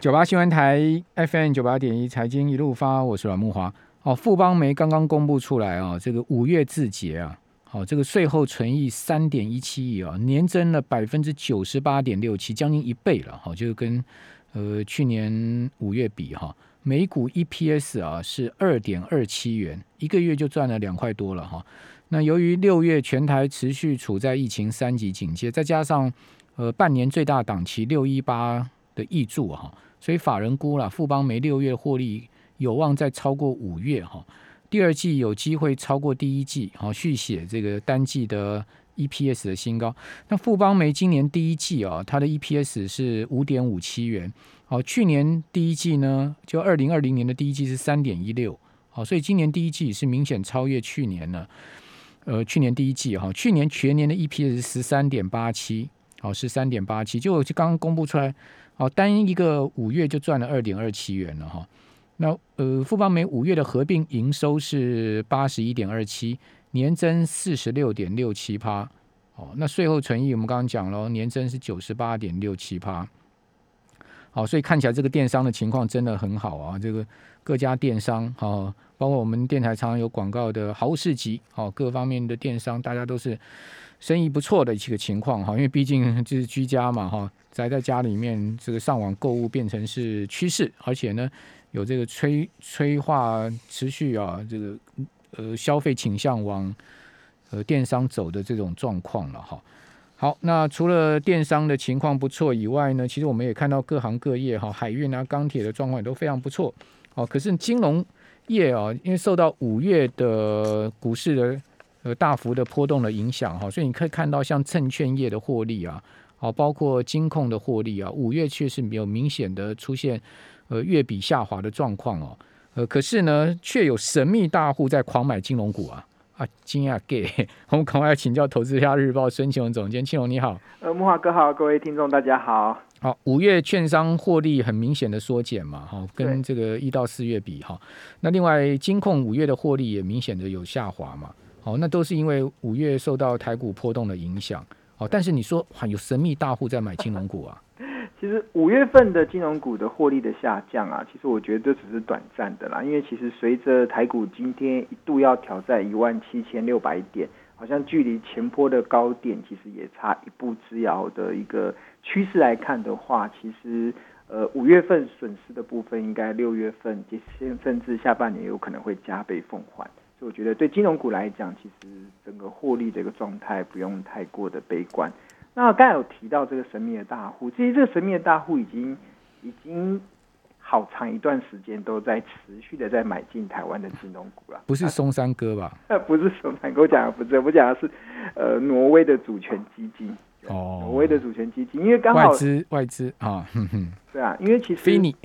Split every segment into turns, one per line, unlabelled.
九八新闻台 FM 九八点一财经一路发，我是阮木华。哦，富邦媒刚刚公布出来啊，这个五月字节啊，好，这个税后存益三点一七亿啊，年增了百分之九十八点六七，将近一倍了。好，就是跟呃去年五月比哈，每股 EPS 啊是二点二七元，一个月就赚了两块多了哈。那由于六月全台持续处在疫情三级警戒，再加上呃半年最大档期六一八的益注哈，所以法人估了富邦煤六月获利有望再超过五月哈，第二季有机会超过第一季，好续写这个单季的 EPS 的新高。那富邦煤今年第一季啊，它的 EPS 是五点五七元，好，去年第一季呢，就二零二零年的第一季是三点一六，好，所以今年第一季是明显超越去年了。呃，去年第一季哈，去年全年的 EPS 是十三点八七，好，十三点八七，就就刚刚公布出来，好，单一个五月就赚了二点二七元了哈。那呃，富邦美五月的合并营收是八十一点二七，年增四十六点六七趴，哦，那税后存益我们刚刚讲了，年增是九十八点六七趴，好，所以看起来这个电商的情况真的很好啊，这个各家电商哈。包括我们电台常常有广告的豪市集，哦各方面的电商，大家都是生意不错的一个情况哈。因为毕竟就是居家嘛哈，宅在家里面，这个上网购物变成是趋势，而且呢有这个催催化持续啊，这个呃消费倾向往呃电商走的这种状况了哈。好，那除了电商的情况不错以外呢，其实我们也看到各行各业哈，海运啊、钢铁的状况也都非常不错哦。可是金融业啊，因为受到五月的股市的呃大幅的波动的影响哈，所以你可以看到像证券业的获利啊，好，包括金控的获利啊，五月确实没有明显的出现呃月比下滑的状况哦，呃，可是呢，却有神秘大户在狂买金融股啊。啊，惊讶 gay，我们赶快来请教《投资家日报》孙庆荣总监，庆荣你好。
呃，木华哥好，各位听众大家好。
好，五月券商获利很明显的缩减嘛，哈，跟这个一到四月比哈。那另外金控五月的获利也明显的有下滑嘛，好，那都是因为五月受到台股波动的影响。哦，但是你说哇，有神秘大户在买金融股啊？
其实五月份的金融股的获利的下降啊，其实我觉得这只是短暂的啦。因为其实随着台股今天一度要挑战一万七千六百点，好像距离前坡的高点其实也差一步之遥的一个趋势来看的话，其实呃五月份损失的部分，应该六月份及甚至下半年有可能会加倍奉还。所以我觉得对金融股来讲，其实整个获利的一个状态不用太过的悲观。那刚才有提到这个神秘的大户，其实这个神秘的大户已经已经好长一段时间都在持续的在买进台湾的金融股了。
不是松山哥吧？
呃，不是松山哥，我讲的不是，我讲的是呃挪威的主权基金。哦，挪威的主权基金，因为刚好
外资外资啊，
对啊，因为其实
非你。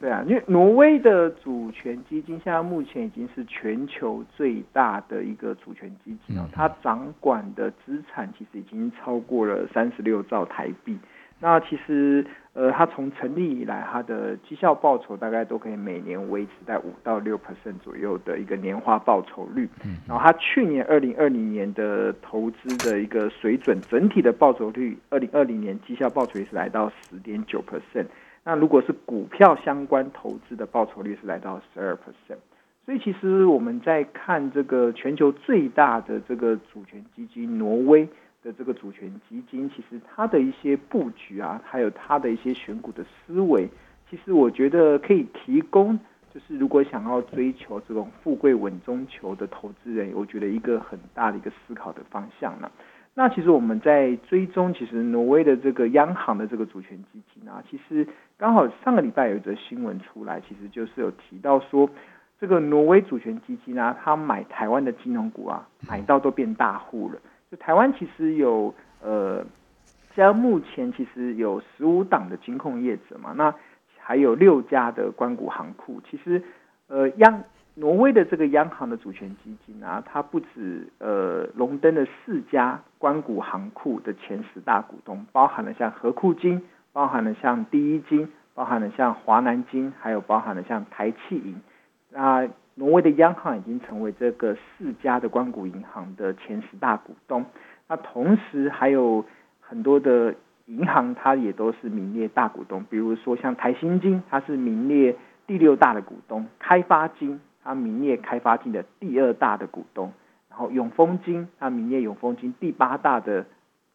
对啊，因为挪威的主权基金现在目前已经是全球最大的一个主权基金了，它掌管的资产其实已经超过了三十六兆台币。那其实，呃，它从成立以来，它的绩效报酬大概都可以每年维持在五到六 percent 左右的一个年化报酬率。嗯，然后它去年二零二零年的投资的一个水准，整体的报酬率，二零二零年绩效报酬率是来到十点九 percent。那如果是股票相关投资的报酬率是来到十二 percent，所以其实我们在看这个全球最大的这个主权基金挪威的这个主权基金，其实它的一些布局啊，还有它的一些选股的思维，其实我觉得可以提供，就是如果想要追求这种富贵稳中求的投资人，我觉得一个很大的一个思考的方向呢。那其实我们在追踪，其实挪威的这个央行的这个主权基金啊，其实刚好上个礼拜有一则新闻出来，其实就是有提到说，这个挪威主权基金啊，他买台湾的金融股啊，买到都变大户了。就台湾其实有呃，像目前其实有十五档的金控业者嘛，那还有六家的关谷行库，其实呃央。挪威的这个央行的主权基金啊，它不止呃荣登了四家关谷行库的前十大股东，包含了像和库金，包含了像第一金，包含了像华南金，还有包含了像台气银。那挪威的央行已经成为这个四家的光谷银行的前十大股东。那同时还有很多的银行它也都是名列大股东，比如说像台新金，它是名列第六大的股东；开发金，它名列开发金的第二大的股东；然后永丰金，它名列永丰金第八大的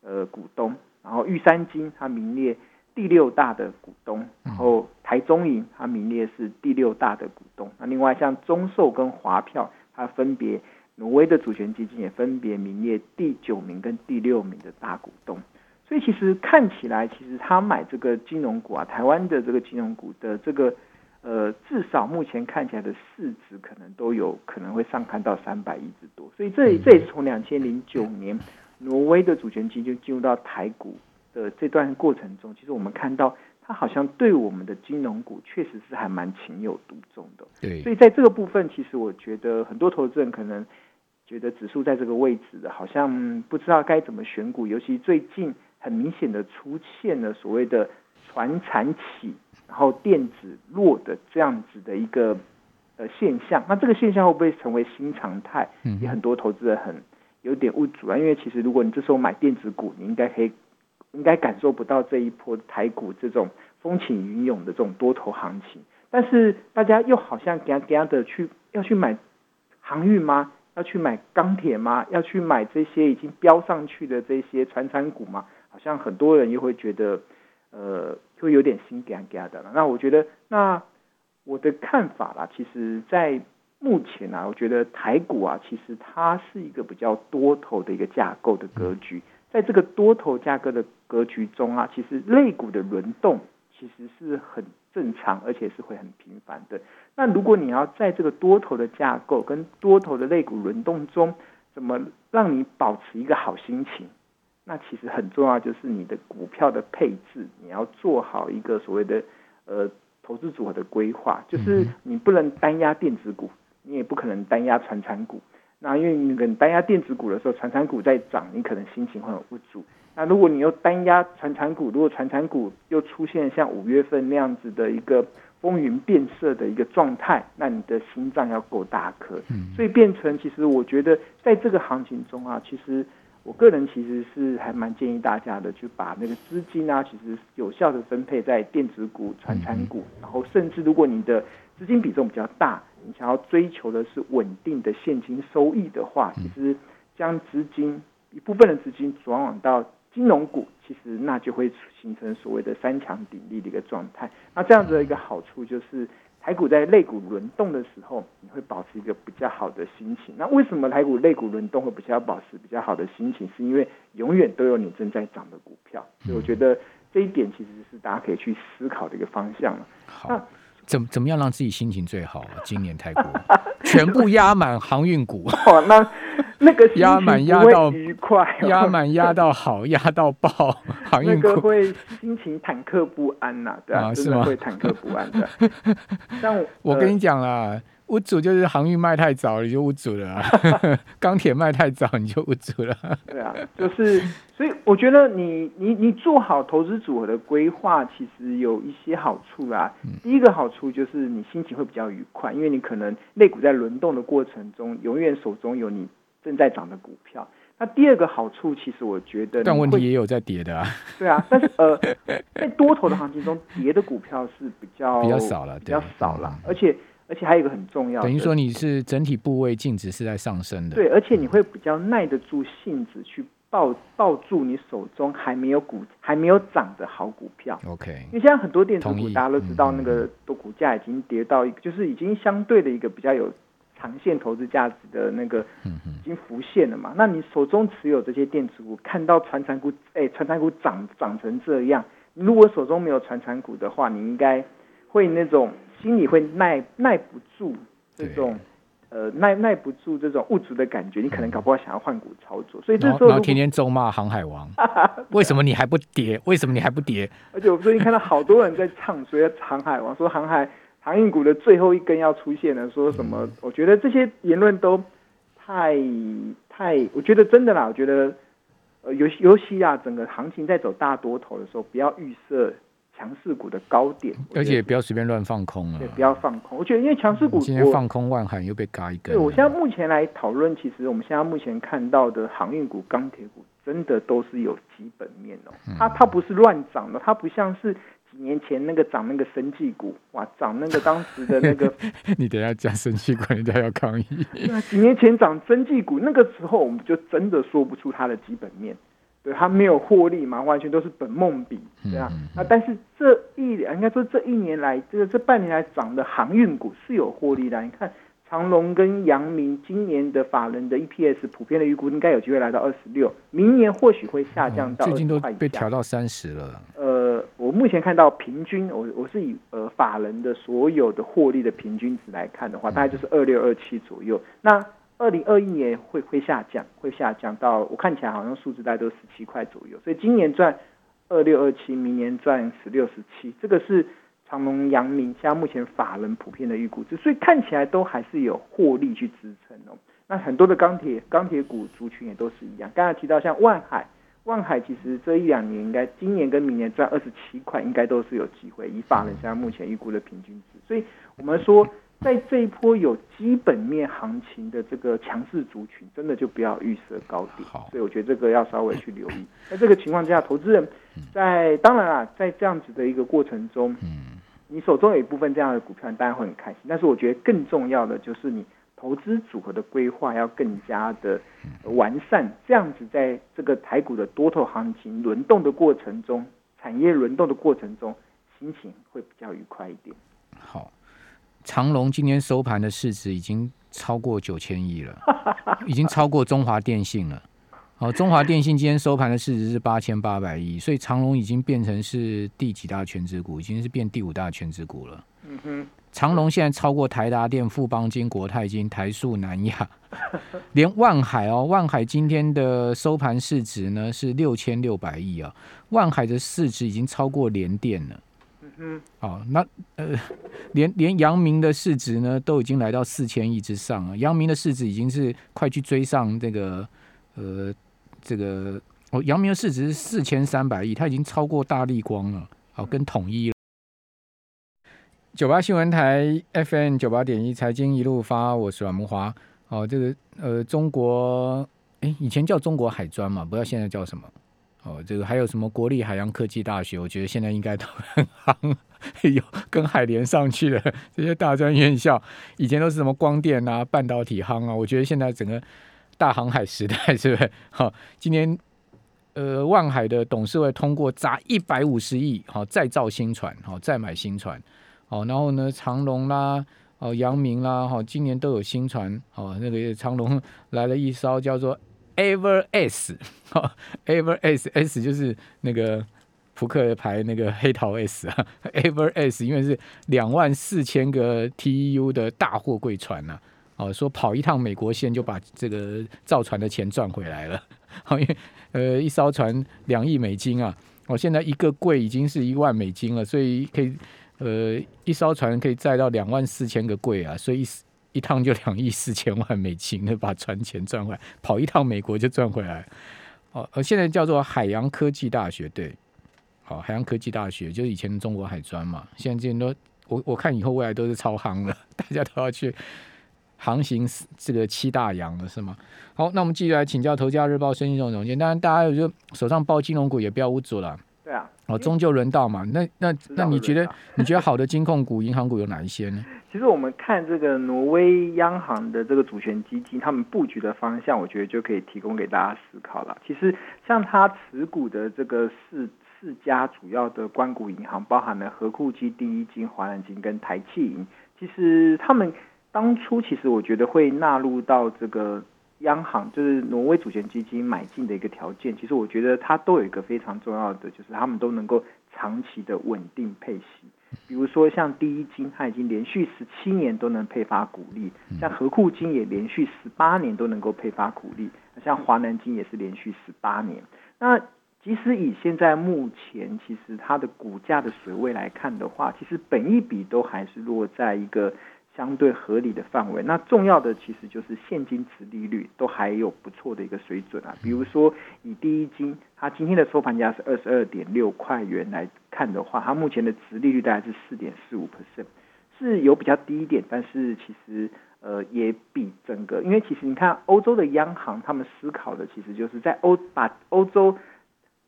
呃股东；然后玉山金，它名列第六大的股东；然后台中银，它名列是第六大的股东。那另外像中寿跟华票，它分别挪威的主权基金也分别名列第九名跟第六名的大股东。所以其实看起来，其实他买这个金融股啊，台湾的这个金融股的这个呃，至少目前看起来的市值可能都有可能会上看到三百亿之多。所以这这也是从两千零九年挪威的主权基金进入到台股的这段过程中，其实我们看到它好像对我们的金融股确实是还蛮情有独钟的。
对，
所以在这个部分，其实我觉得很多投资人可能觉得指数在这个位置的，好像不知道该怎么选股，尤其最近。很明显的出现了所谓的传产起，然后电子弱的这样子的一个呃现象。那这个现象会不会成为新常态？嗯也很多投资人很有点误主啊。因为其实如果你这时候买电子股，你应该可以应该感受不到这一波台股这种风起云涌的这种多头行情。但是大家又好像给给的去要去买航运吗？要去买钢铁吗？要去买这些已经飙上去的这些传产股吗？好像很多人又会觉得，呃，会有点心干干的了。那我觉得，那我的看法啦，其实，在目前啊，我觉得台股啊，其实它是一个比较多头的一个架构的格局。在这个多头架构的格局中啊，其实类股的轮动其实是很正常，而且是会很频繁的。那如果你要在这个多头的架构跟多头的类股轮动中，怎么让你保持一个好心情？那其实很重要，就是你的股票的配置，你要做好一个所谓的呃投资组合的规划，就是你不能单压电子股，你也不可能单压传产股。那因为你可能单压电子股的时候，传产股在涨，你可能心情会很不足。那如果你又单压传产股，如果传产股又出现像五月份那样子的一个风云变色的一个状态，那你的心脏要够大颗。所以变成其实我觉得在这个行情中啊，其实。我个人其实是还蛮建议大家的，去把那个资金啊，其实有效的分配在电子股、传产股，然后甚至如果你的资金比重比较大，你想要追求的是稳定的现金收益的话，其实将资金一部分的资金转往到金融股，其实那就会形成所谓的三强鼎立的一个状态。那这样子的一个好处就是。台股在类股轮动的时候，你会保持一个比较好的心情。那为什么台股类股轮动会比较保持比较好的心情？是因为永远都有你正在涨的股票。所以我觉得这一点其实是大家可以去思考的一个方向了。
好。怎怎么样让自己心情最好？今年泰国全部压满航运股，
哦，那那个
压满压到
愉快，
压满压到好，压到爆，航运股
会心情忐忑不安呐，对啊，是吗？会忐忑不安的。但
我跟你讲啦。屋主就是航运卖太早，你就屋主了；钢铁卖太早，你就屋主了。
对啊，就是所以我觉得你你你做好投资组合的规划，其实有一些好处啦。第一个好处就是你心情会比较愉快，因为你可能类股在轮动的过程中，永远手中有你正在涨的股票。那第二个好处，其实我觉得，
但问题也有在跌的啊。
对啊，但是呃，在多头的行情中，跌的股票是比较
比较少了，
比较少了，而且。而且还有一个很重要，
等于说你是整体部位净值是在上升的。
对，而且你会比较耐得住性子去抱抱住你手中还没有股还没有涨的好股票。
OK，
因为现在很多电子股大家都知道，那个都股价已经跌到一个，就是已经相对的一个比较有长线投资价值的那个，已经浮现了嘛。那你手中持有这些电子股，看到传产股，哎，传产股涨涨成这样，如果手中没有传产股的话，你应该会那种。心里会耐耐不住这种，呃，耐耐不住这种物质的感觉，你可能搞不好想要换股操作，所以这时候
然后天天咒骂航海王，为什么你还不跌？为什么你还不跌？
而且我最近看到好多人在唱，所以航海王说航海航运股的最后一根要出现了，说什么？我觉得这些言论都太太，我觉得真的啦，我觉得呃尤尤其啊，整个行情在走大多头的时候，不要预设。强势股的高点，
而且不要随便乱放空啊！
对，不要放空。我觉得，因为强势股
今天放空万海又被嘎一根。
对我现在目前来讨论，其实我们现在目前看到的航运股、钢铁股真的都是有基本面哦，它它不是乱涨的，它不像是几年前那个涨那个生技股，哇，涨那个当时的那个，
你等下讲生技股，人家要抗议。
那几年前涨生技股，那个时候我们就真的说不出它的基本面，对，它没有获利嘛，完全都是本梦比这样。那但是这一应该说这一年来，这个这半年来涨的航运股是有获利的，你看。长隆跟阳明今年的法人的 EPS 普遍的预估应该有机会来到二十六，明年或许会下降到
最近都被调到三十了。
呃，我目前看到平均，我我是以呃法人的所有的获利的平均值来看的话，大概就是二六二七左右。那二零二一年会会下降，会下降到我看起来好像数字大概都十七块左右，所以今年赚二六二七，明年赚十六十七，这个是。长隆、阳明，现在目前法人普遍的预估值，所以看起来都还是有获利去支撑哦。那很多的钢铁、钢铁股族群也都是一样。刚才提到像万海，万海其实这一两年应该今年跟明年赚二十七块，应该都是有机会。以法人现在目前预估的平均值，所以我们说，在这一波有基本面行情的这个强势族群，真的就不要预设高点。所以我觉得这个要稍微去留意。在这个情况之下，投资人在当然啊，在这样子的一个过程中，嗯。你手中有一部分这样的股票，当然会很开心。但是我觉得更重要的就是你投资组合的规划要更加的完善，这样子在这个台股的多头行情轮动的过程中，产业轮动的过程中，心情会比较愉快一点。
好，长隆今天收盘的市值已经超过九千亿了，已经超过中华电信了。好，中华电信今天收盘的市值是八千八百亿，所以长隆已经变成是第几大全职股，已经是变第五大全职股了。嗯哼，长隆现在超过台达电、富邦金、国泰金、台塑、南亚，连万海哦，万海今天的收盘市值呢是六千六百亿啊，万海的市值已经超过联电了。嗯，好，那呃，连连阳明的市值呢都已经来到四千亿之上了，阳明的市值已经是快去追上这个呃。这个哦，阳明的市值是四千三百亿，它已经超过大力光了，好，跟统一了。九八新闻台 FM 九八点一财经一路发，我是阮木华。哦，这个呃，中国哎，以前叫中国海专嘛，不知道现在叫什么。哦，这个还有什么国立海洋科技大学？我觉得现在应该都 很夯，有跟海连上去的这些大专院校，以前都是什么光电啊、半导体夯啊，我觉得现在整个。大航海时代 是不是？好，今年呃，万海的董事会通过砸一百五十亿，好，再造新船，好，再买新船，好，然后呢，长隆啦，哦，阳明啦，哈，今年都有新船，哦，那个长隆 来了一艘叫做 Ever S，哦，Ever S S 就是那个扑克牌那个黑桃 S 啊，Ever S 因为是两万四千个 TEU 的大货柜船呐。哦，说跑一趟美国线就把这个造船的钱赚回来了。好，因为呃一艘船两亿美金啊，哦现在一个柜已经是一万美金了，所以可以呃一艘船可以载到两万四千个柜啊，所以一一趟就两亿四千万美金的把船钱赚回来，跑一趟美国就赚回来。哦，而现在叫做海洋科技大学，对，好海洋科技大学就是以前的中国海专嘛，现在这些都我我看以后未来都是超夯了，大家都要去。航行这个七大洋了是吗？好，那我们继续来请教《头家日报》孙金荣总监。当然，大家有就手上抱金融股也不要捂住了。
对啊，
哦，终究轮到嘛。那那那你觉得你觉得好的金控股、银行股有哪一些呢？
其实我们看这个挪威央行的这个主权基金，他们布局的方向，我觉得就可以提供给大家思考了。其实像他持股的这个四四家主要的关谷银行，包含了和库基、第一金、华南金跟台气银，其实他们。当初其实我觉得会纳入到这个央行，就是挪威主权基金买进的一个条件。其实我觉得它都有一个非常重要的，就是他们都能够长期的稳定配息。比如说像第一金，它已经连续十七年都能配发股利；像和库金也连续十八年都能够配发股利；像华南金也是连续十八年。那即使以现在目前其实它的股价的水位来看的话，其实本一比都还是落在一个。相对合理的范围，那重要的其实就是现金值利率都还有不错的一个水准啊。比如说以第一金，它今天的收盘价是二十二点六块元来看的话，它目前的值利率大概是四点四五 percent。是有比较低一点，但是其实呃也比整个，因为其实你看欧洲的央行，他们思考的其实就是在欧把欧洲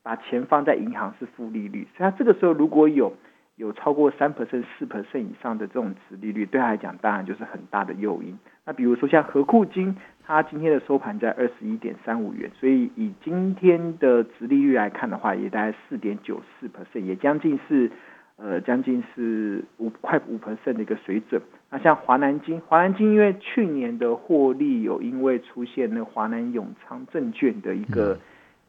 把钱放在银行是负利率，所以他这个时候如果有有超过三 percent、四 percent 以上的这种值利率，对他来讲当然就是很大的诱因。那比如说像和库金，它今天的收盘在二十一点三五元，所以以今天的值利率来看的话，也大概四点九四 percent，也将近是呃将近是五快五 percent 的一个水准。那像华南金，华南金因为去年的获利有因为出现那华南永昌证券的一个。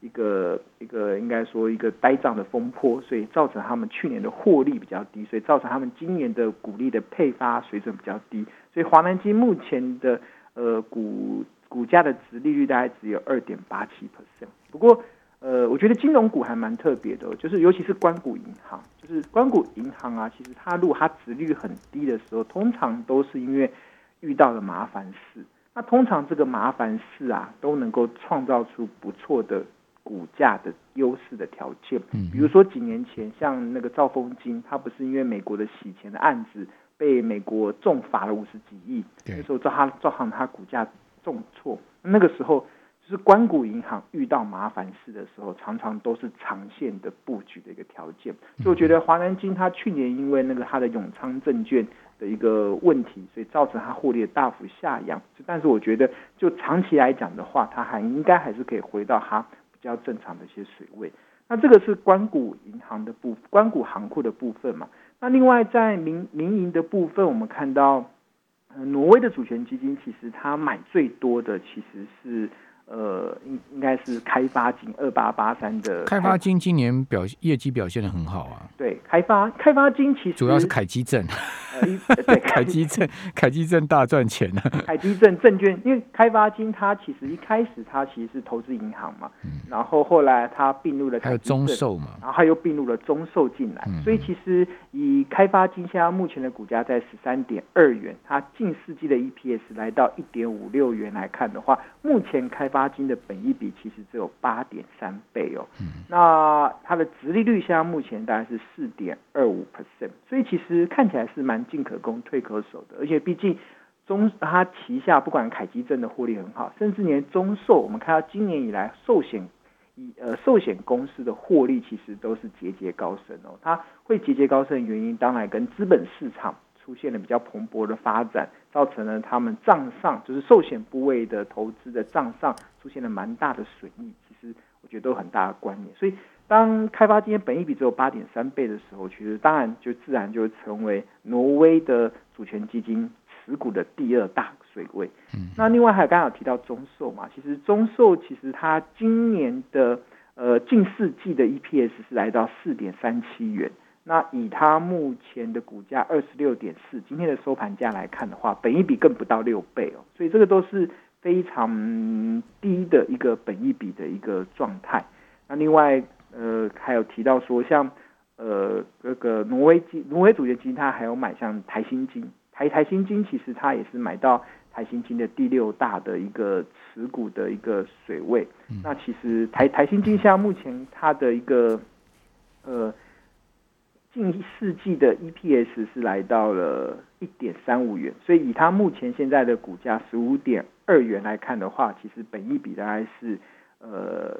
一个一个应该说一个呆账的风波，所以造成他们去年的获利比较低，所以造成他们今年的股利的配发水准比较低。所以华南金目前的呃股股价的值利率大概只有二点八七 percent。不过呃，我觉得金融股还蛮特别的，就是尤其是关谷银行，就是关谷银行啊，其实它如果它值率很低的时候，通常都是因为遇到了麻烦事。那通常这个麻烦事啊，都能够创造出不错的。股价的优势的条件，比如说几年前，像那个兆丰金，它不是因为美国的洗钱的案子被美国重罚了五十几亿，那时候造它造成它股价重挫。那个时候就是关谷银行遇到麻烦事的时候，常常都是长线的布局的一个条件。所以我觉得华南金它去年因为那个它的永昌证券的一个问题，所以造成它获利的大幅下扬。但是我觉得就长期来讲的话，它还应该还是可以回到它。比较正常的一些水位，那这个是关谷银行的部关谷行库的部分嘛？那另外在民民营的部分，我们看到，挪威的主权基金其实它买最多的其实是。呃，应应该是开发金二八八三的
开发金今年表业绩表现的很好啊。
对，开发开发金其实
主要是凯基证，对，凯基。证凯基证大赚钱啊。
凯基证证券，因为开发金它其实一开始它其实是投资银行嘛，然后后来它并入了
还有中寿嘛，
然后它又并入了中寿进来，所以其实以开发金现在目前的股价在十三点二元，它近四季的 EPS 来到一点五六元来看的话，目前开发八金的本益比其实只有八点三倍哦，那它的殖利率现在目前大概是四点二五 percent，所以其实看起来是蛮进可攻退可守的，而且毕竟中它旗下不管凯基证的获利很好，甚至连中寿，我们看到今年以来寿险以呃寿险公司的获利其实都是节节高升哦，它会节节高升的原因当然跟资本市场。出现了比较蓬勃的发展，造成了他们账上就是寿险部位的投资的账上出现了蛮大的损益。其实我觉得都有很大的关联。所以当开发今天本益比只有八点三倍的时候，其实当然就自然就成为挪威的主权基金持股的第二大水位。嗯，那另外还有刚刚提到中寿嘛，其实中寿其实它今年的呃近四季的 EPS 是来到四点三七元。那以它目前的股价二十六点四，今天的收盘价来看的话，本益比更不到六倍哦，所以这个都是非常低的一个本益比的一个状态。那另外，呃，还有提到说，像呃那个挪威基挪威主权基金，它还有买像台新金，台台新金其实它也是买到台新金的第六大的一个持股的一个水位。那其实台台新金像目前它的一个呃。近世纪的 EPS 是来到了一点三五元，所以以它目前现在的股价十五点二元来看的话，其实本益比大概是呃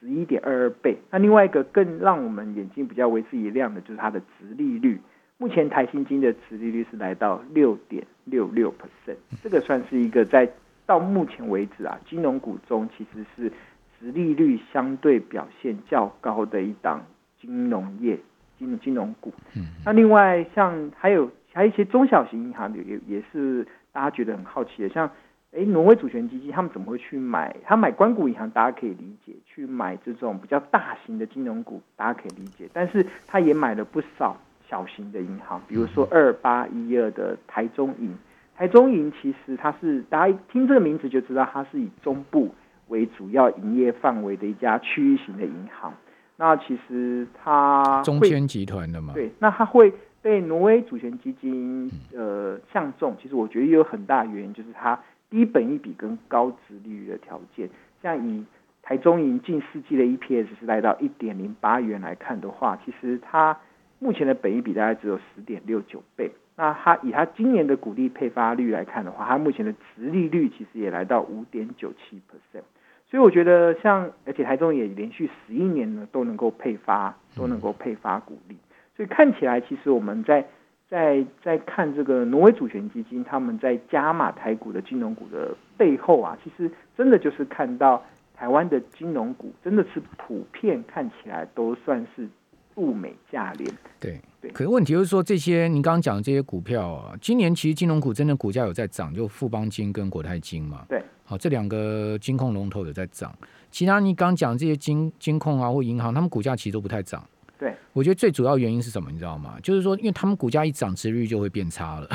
十一点二二倍。那另外一个更让我们眼睛比较为之一亮的，就是它的值利率。目前台新金的值利率是来到六点六六 percent，这个算是一个在到目前为止啊，金融股中其实是值利率相对表现较高的一档金融业。金金融股，嗯，那另外像还有还有一些中小型银行也也是大家觉得很好奇的，像哎挪威主权基金他们怎么会去买？他买关谷银行大家可以理解，去买这种比较大型的金融股大家可以理解，但是他也买了不少小型的银行，比如说二八一二的台中银，台中银其实它是大家听这个名字就知道它是以中部为主要营业范围的一家区域型的银行。那其实它
中签集团的嘛，
对，那它会被挪威主权基金呃相中。其实我觉得也有很大原因，就是它低本一比跟高值利率的条件。像以台中银近四季的 EPS 是来到一点零八元来看的话，其实它目前的本益比大概只有十点六九倍。那它以它今年的股利配发率来看的话，它目前的值利率其实也来到五点九七 percent。所以我觉得像，而且台中也连续十一年呢都能够配发，都能够配发股利。所以看起来，其实我们在在在看这个挪威主权基金他们在加码台股的金融股的背后啊，其实真的就是看到台湾的金融股真的是普遍看起来都算是物美价廉。
对对。可是问题就是说，这些您刚刚讲的这些股票啊，今年其实金融股真的股价有在涨，就富邦金跟国泰金嘛。
对。
好，这两个金控龙头有在涨，其他你刚讲这些金金控啊或银行，他们股价其实都不太涨。
对，
我觉得最主要原因是什么？你知道吗？就是说，因为他们股价一涨，值率就会变差了，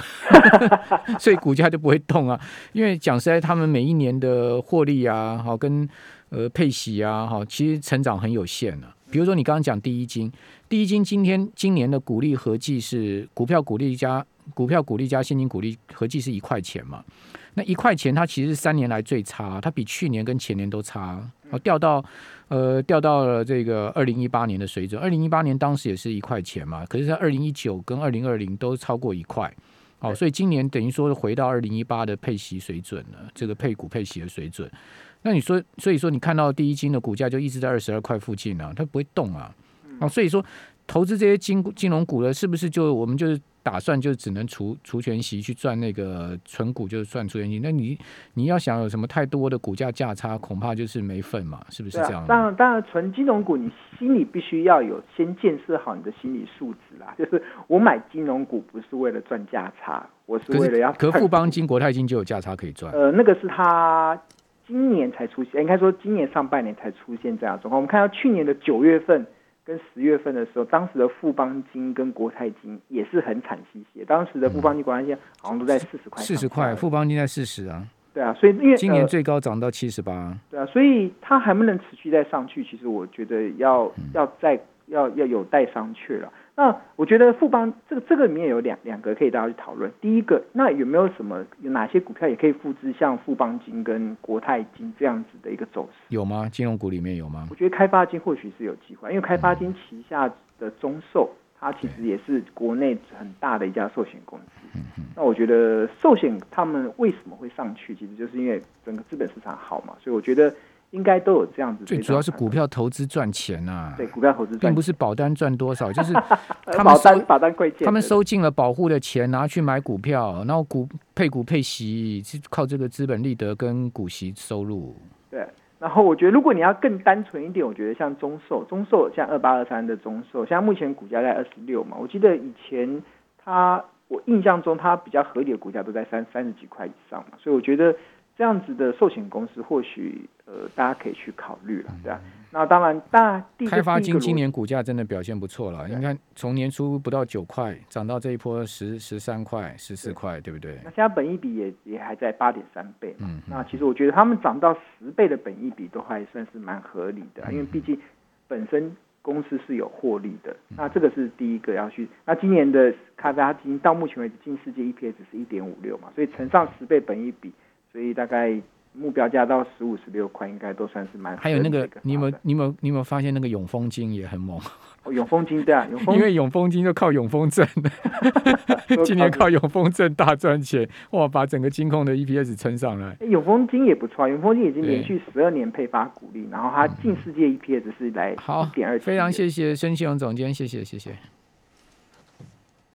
所以股价就不会动啊。因为讲实在，他们每一年的获利啊，好跟呃配息啊，好，其实成长很有限啊。比如说你刚刚讲第一金，第一金今天今年的股利合计是股票股利加股票股利加现金股利合计是一块钱嘛？那一块钱它其实是三年来最差，它比去年跟前年都差，哦掉到呃掉到了这个二零一八年的水准。二零一八年当时也是一块钱嘛，可是在二零一九跟二零二零都超过一块，哦，所以今年等于说回到二零一八的配息水准了，这个配股配息的水准。那你说，所以说你看到第一金的股价就一直在二十二块附近啊，它不会动啊，哦，所以说投资这些金金融股的，是不是就我们就是？打算就只能除除权息去赚那个存股，就是赚除权息。那你你要想有什么太多的股价价差，恐怕就是没份嘛，是不是这样？
当然，当然，纯金融股你心里必须要有先建设好你的心理素质啦。就是我买金融股不是为了赚价差，我是为了要。
可富邦金、国泰金就有价差可以赚。
呃，那个是他今年才出现，应该说今年上半年才出现这样状况。我们看到去年的九月份。跟十月份的时候，当时的富邦金跟国泰金也是很惨兮兮。当时的富邦金、国泰金好像都在四十块。
四十块，富邦金在四十啊。
对啊，所以因为
今年最高涨到七十八。
对啊，所以它还不能持续再上去，其实我觉得要要再要要有待商榷了。那我觉得富邦这个这个里面有两两个可以大家去讨论。第一个，那有没有什么有哪些股票也可以复制像富邦金跟国泰金这样子的一个走势？
有吗？金融股里面有吗？
我觉得开发金或许是有机会，因为开发金旗下的中寿，它其实也是国内很大的一家寿险公司。那我觉得寿险他们为什么会上去，其实就是因为整个资本市场好嘛，所以我觉得。应该都有这样子。
最主要是股票投资赚钱呐。
对，股票投资
并不是保单赚多少，就是他们收
保单贵
他们收进了保护的钱拿去买股票，然后股配股配息是靠这个资本利得跟股息收入。
对，然后我觉得如果你要更单纯一点，我觉得像中寿，中寿像二八二三的中寿，像目前股价在二十六嘛，我记得以前它我印象中它比较合理的股价都在三三十几块以上嘛，所以我觉得。这样子的寿险公司，或许呃，大家可以去考虑了，对吧？那当然，大
开发金今年股价真的表现不错了。你看，从年初不到九块，涨到这一波十十三块、十四块，对不对？
那现在本益比也也还在八点三倍嘛。那其实我觉得他们涨到十倍的本益比都还算是蛮合理的，因为毕竟本身公司是有获利的。那这个是第一个要去。那今年的开发金到目前为止，净世界 EPS 是一点五六嘛，所以乘上十倍本益比。所以大概目标价到十五、十六块，应该都算是蛮。
还有那个，你有没有、你有没有、你有没有发现那个永丰金也很猛？
永丰金对啊，永丰
因为永丰金就靠永丰证，今年靠永丰证大赚钱，哇，把整个金控的 EPS 撑上来。
永丰金也不错，永丰金已经连续十二年配发股利，然后它净世界 EPS 是来
好
点二。
非常谢谢申信荣总监，谢谢谢谢。